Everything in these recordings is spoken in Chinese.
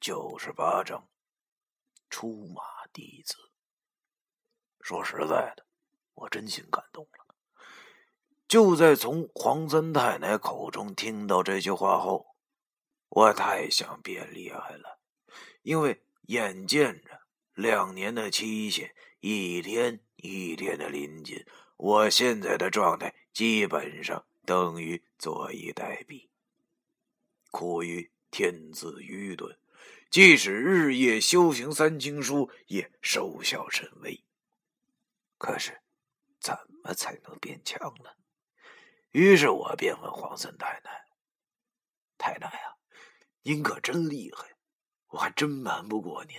九十八章出马弟子。说实在的，我真心感动了。就在从黄三太奶口中听到这句话后，我太想变厉害了，因为眼见着两年的期限一天一天的临近，我现在的状态基本上等于坐以待毙。苦于天资愚钝，即使日夜修行三经书，也收效甚微。可是，怎么才能变强呢？于是我便问黄三太奶：“太奶啊，您可真厉害，我还真瞒不过您。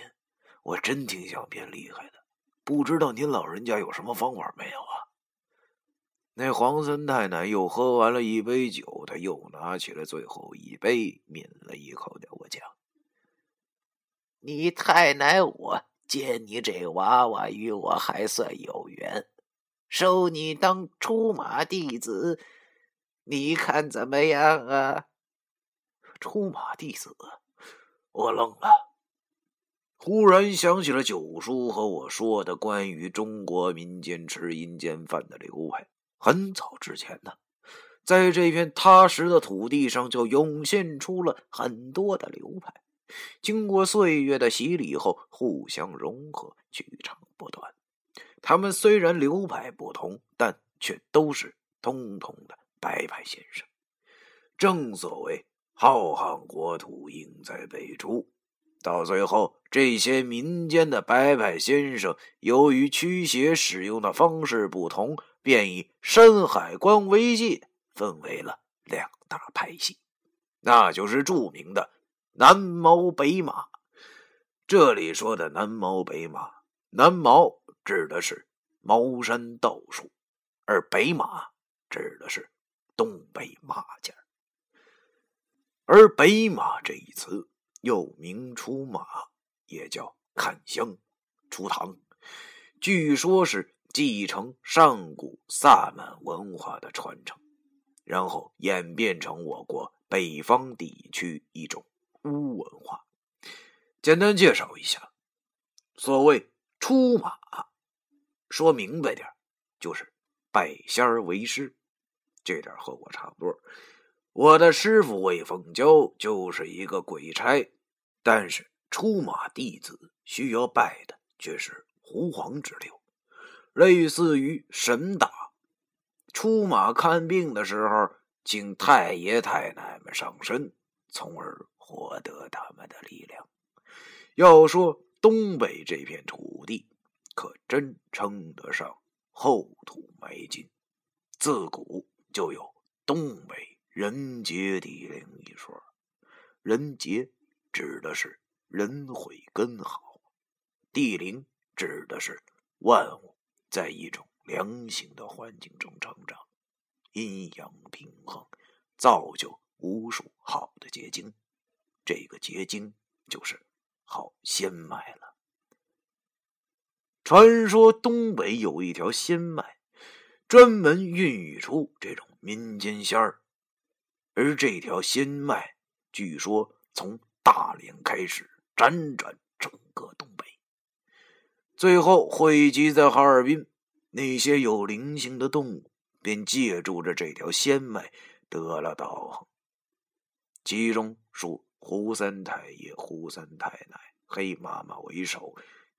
我真挺想变厉害的，不知道您老人家有什么方法没有啊？”那黄三太奶又喝完了一杯酒，他又拿起了最后一杯，抿了一口，对我讲：“你太奶，我见你这娃娃与我还算有缘，收你当出马弟子，你看怎么样啊？”出马弟子，我愣了，忽然想起了九叔和我说的关于中国民间吃阴间饭的流派。很早之前呢，在这片踏实的土地上，就涌现出了很多的流派。经过岁月的洗礼后，互相融合，取长补短。他们虽然流派不同，但却都是通通的白派先生。正所谓浩瀚国土，应在北出。到最后，这些民间的白派先生，由于驱邪使用的方式不同。便以山海关为界，分为了两大派系，那就是著名的南毛北马。这里说的南毛北马，南毛指的是茅山道术，而北马指的是东北马家。而北马这一词又名出马，也叫看香、出堂，据说是。继承上古萨满文化的传承，然后演变成我国北方地区一种巫文化。简单介绍一下，所谓出马，说明白点就是拜仙为师。这点和我差不多。我的师傅魏凤娇就是一个鬼差，但是出马弟子需要拜的却是狐黄之流。类似于神打出马看病的时候，请太爷太奶们上身，从而获得他们的力量。要说东北这片土地，可真称得上厚土埋金。自古就有“东北人杰地灵”一说，人杰指的是人会根好，地灵指的是万物。在一种良性的环境中成长，阴阳平衡，造就无数好的结晶。这个结晶就是好仙脉了。传说东北有一条仙脉，专门孕育出这种民间仙儿，而这条仙脉据说从大连开始辗转整个东北。最后汇集在哈尔滨，那些有灵性的动物便借助着这条仙脉得了道行。其中属胡三太爷、胡三太奶、黑妈妈为首，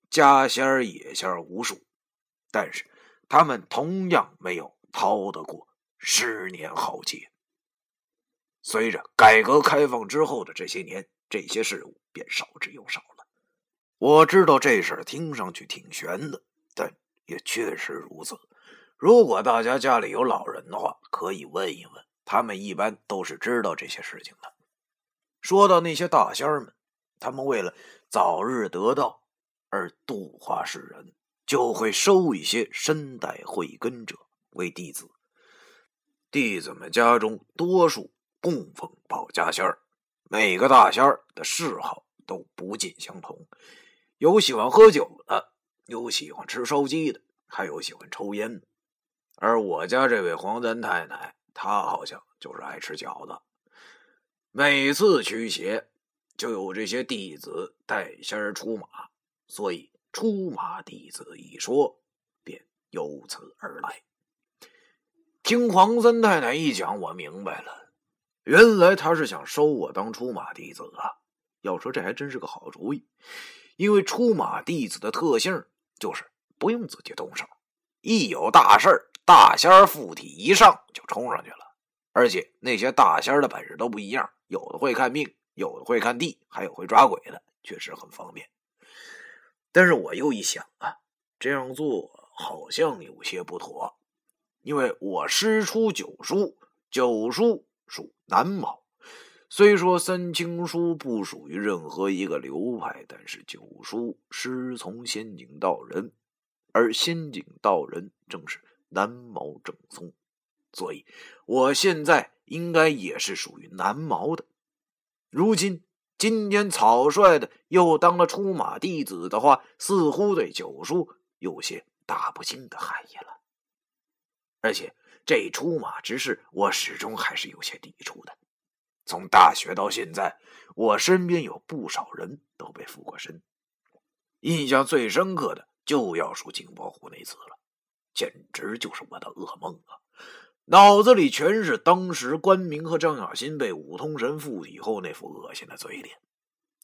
家仙儿、野仙儿无数，但是他们同样没有逃得过十年浩劫。随着改革开放之后的这些年，这些事物便少之又少了。我知道这事儿听上去挺悬的，但也确实如此。如果大家家里有老人的话，可以问一问，他们一般都是知道这些事情的。说到那些大仙儿们，他们为了早日得道而度化世人，就会收一些身带慧根者为弟子。弟子们家中多数供奉保家仙儿，每个大仙儿的嗜好都不尽相同。有喜欢喝酒的，有喜欢吃烧鸡的，还有喜欢抽烟的。而我家这位黄三太奶，她好像就是爱吃饺子。每次驱邪，就有这些弟子带仙出马，所以出马弟子一说便由此而来。听黄三太太一讲，我明白了，原来他是想收我当出马弟子啊！要说这还真是个好主意，因为出马弟子的特性就是不用自己动手，一有大事儿，大仙附体一上就冲上去了。而且那些大仙的本事都不一样，有的会看命。有的会看地，还有会抓鬼的，确实很方便。但是我又一想啊，这样做好像有些不妥，因为我师出九叔，九叔属南卯。虽说三清书不属于任何一个流派，但是九叔师从仙境道人，而仙境道人正是南卯正宗，所以我现在应该也是属于南毛的。如今今天草率的又当了出马弟子的话，似乎对九叔有些大不敬的含义了。而且这出马之事，我始终还是有些抵触的。从大学到现在，我身边有不少人都被附过身，印象最深刻的就要数金宝湖那次了，简直就是我的噩梦啊！脑子里全是当时关明和张小新被五通神附体后那副恶心的嘴脸，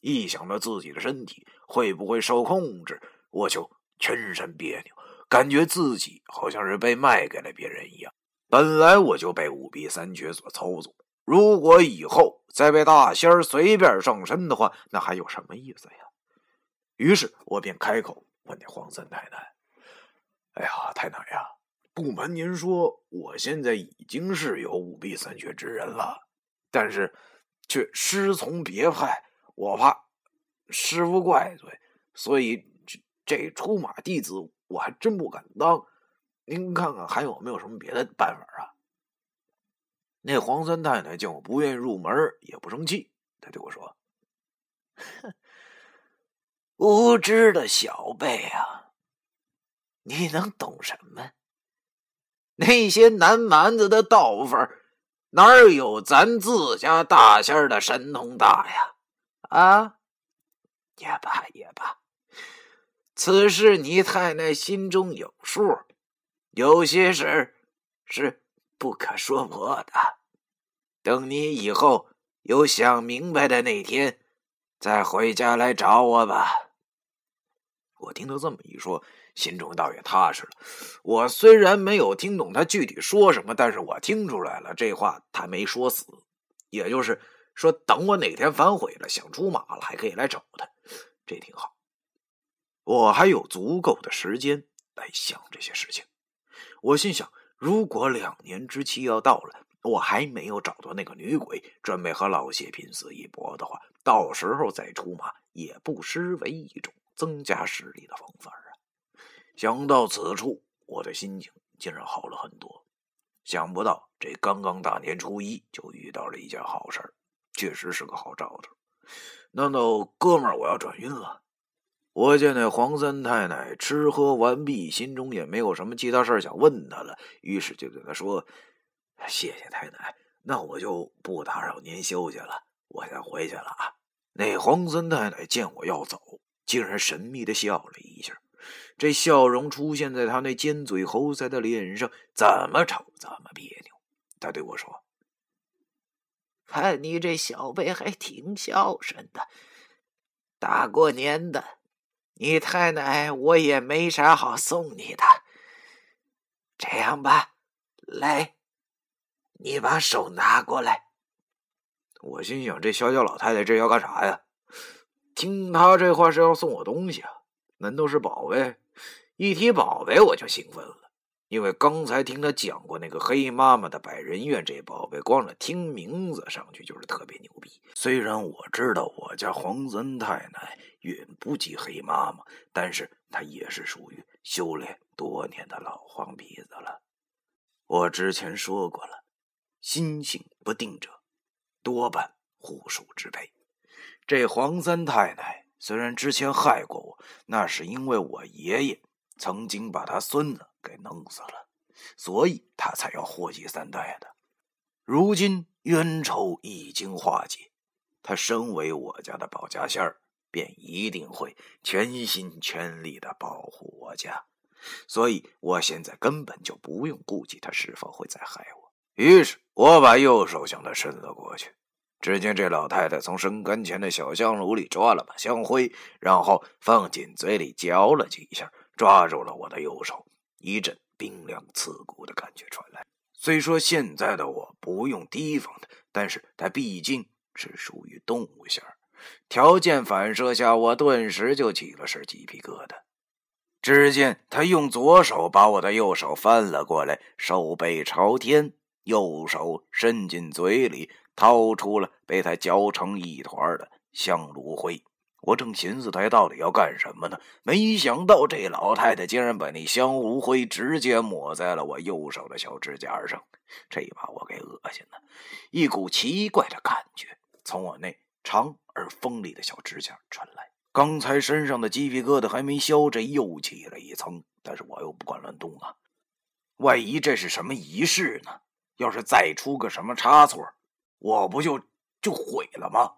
一想到自己的身体会不会受控制，我就全身别扭，感觉自己好像是被卖给了别人一样。本来我就被五弊三绝所操纵，如果以后再被大仙儿随便上身的话，那还有什么意思呀？于是我便开口问那黄三太太：“哎呀，太奶呀！”不瞒您说，我现在已经是有五弊三缺之人了，但是却师从别派，我怕师傅怪罪，所以这这出马弟子我还真不敢当。您看看还有没有什么别的办法啊？那黄三太太见我不愿意入门，也不生气，她对我说：“无知的小辈啊，你能懂什么？”那些南蛮子的道法，哪有咱自家大仙的神通大呀？啊，也罢也罢，此事你太太心中有数。有些事是不可说破的，等你以后有想明白的那天，再回家来找我吧。我听他这么一说。心中倒也踏实了。我虽然没有听懂他具体说什么，但是我听出来了，这话他没说死，也就是说，等我哪天反悔了，想出马了，还可以来找他，这挺好。我还有足够的时间来想这些事情。我心想，如果两年之期要到了，我还没有找到那个女鬼，准备和老谢拼死一搏的话，到时候再出马，也不失为一种增加实力的方法啊。想到此处，我的心情竟然好了很多。想不到这刚刚大年初一就遇到了一件好事确实是个好兆头。难道哥们儿我要转运了？我见那黄三太太吃喝完毕，心中也没有什么其他事想问他了，于是就对他说：“谢谢太太，那我就不打扰您休息了，我先回去了啊。”那黄三太太见我要走，竟然神秘的笑了一下。这笑容出现在他那尖嘴猴腮的脸上，怎么瞅怎么别扭。他对我说：“看你这小辈还挺孝顺的，大过年的，你太奶我也没啥好送你的。这样吧，来，你把手拿过来。”我心想：这小小老太太这要干啥呀？听他这话是要送我东西啊？难道是宝贝？一提宝贝我就兴奋了，因为刚才听他讲过那个黑妈妈的百人院，这宝贝光是听名字上去就是特别牛逼。虽然我知道我家黄三太奶远不及黑妈妈，但是她也是属于修炼多年的老黄皮子了。我之前说过了，心性不定者，多半虎鼠之辈。这黄三太太虽然之前害过我，那是因为我爷爷。曾经把他孙子给弄死了，所以他才要祸及三代的。如今冤仇已经化解，他身为我家的保家仙儿，便一定会全心全力的保护我家，所以我现在根本就不用顾及他是否会再害我。于是，我把右手向他伸了过去。只见这老太太从神龛前的小香炉里抓了把香灰，然后放进嘴里嚼了几下，抓住了我的右手。一阵冰凉刺骨的感觉传来。虽说现在的我不用提防他，但是他毕竟是属于动物型，条件反射下，我顿时就起了身鸡皮疙瘩。只见他用左手把我的右手翻了过来，手背朝天，右手伸进嘴里。掏出了被他嚼成一团的香炉灰，我正寻思他到底要干什么呢？没想到这老太太竟然把那香炉灰直接抹在了我右手的小指甲上，这把我给恶心了。一股奇怪的感觉从我那长而锋利的小指甲传来，刚才身上的鸡皮疙瘩还没消，这又起了一层。但是我又不敢乱动啊，万一这是什么仪式呢？要是再出个什么差错？我不就就毁了吗？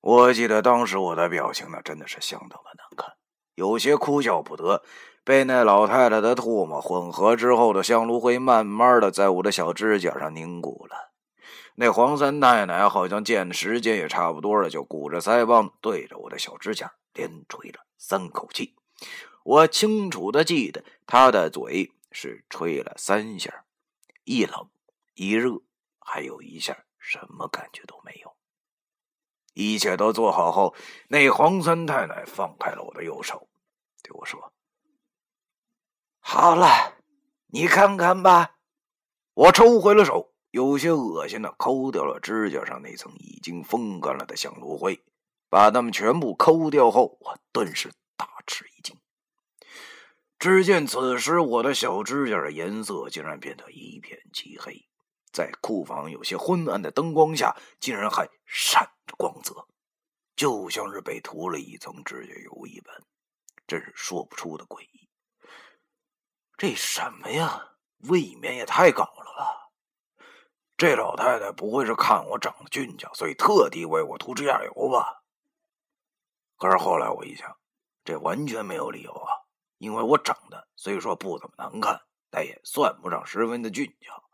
我记得当时我的表情那真的是相当的难看，有些哭笑不得。被那老太太的唾沫混合之后的香炉灰，慢慢的在我的小指甲上凝固了。那黄三奶奶好像见时间也差不多了，就鼓着腮帮对着我的小指甲连吹了三口气。我清楚的记得，她的嘴是吹了三下，一冷一热，还有一下。什么感觉都没有。一切都做好后，那黄三太太放开了我的右手，对我说：“好了，你看看吧。”我抽回了手，有些恶心的抠掉了指甲上那层已经风干了的香炉灰。把它们全部抠掉后，我顿时大吃一惊。只见此时我的小指甲的颜色竟然变得一片漆黑。在库房有些昏暗的灯光下，竟然还闪着光泽，就像是被涂了一层指甲油一般，真是说不出的诡异。这什么呀？未免也太搞了吧！这老太太不会是看我长得俊俏，所以特地为我涂指甲油吧？可是后来我一想，这完全没有理由啊！因为我长得虽说不怎么难看，但也算不上十分的俊俏。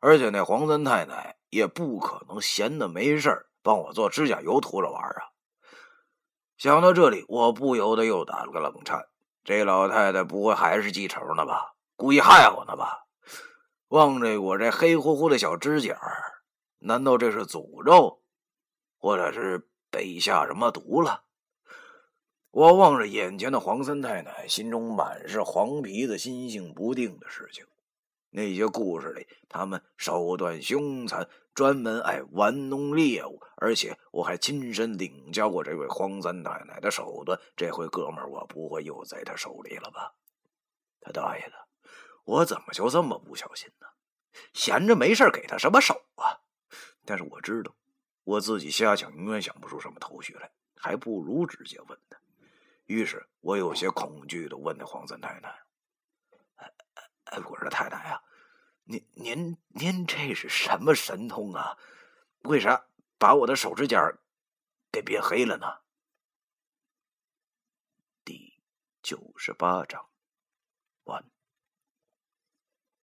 而且那黄三太太也不可能闲的没事儿帮我做指甲油涂着玩啊！想到这里，我不由得又打了个冷颤。这老太太不会还是记仇呢吧？故意害我呢吧？望着我这黑乎乎的小指甲，难道这是诅咒，或者是被下什么毒了？我望着眼前的黄三太太，心中满是黄皮子心性不定的事情。那些故事里，他们手段凶残，专门爱玩弄猎物，而且我还亲身领教过这位黄三奶奶的手段。这回哥们儿，我不会又在他手里了吧？他大爷的，我怎么就这么不小心呢？闲着没事给他什么手啊？但是我知道，我自己瞎想永远想不出什么头绪来，还不如直接问他。于是我有些恐惧的问那黄三太太。哎，我说太太呀，您您您这是什么神通啊？为啥把我的手指甲给变黑了呢？第九十八章完。